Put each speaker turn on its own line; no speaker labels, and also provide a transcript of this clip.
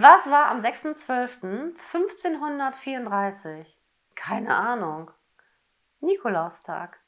Was war am 6.12.1534? Keine Ahnung. Nikolaustag.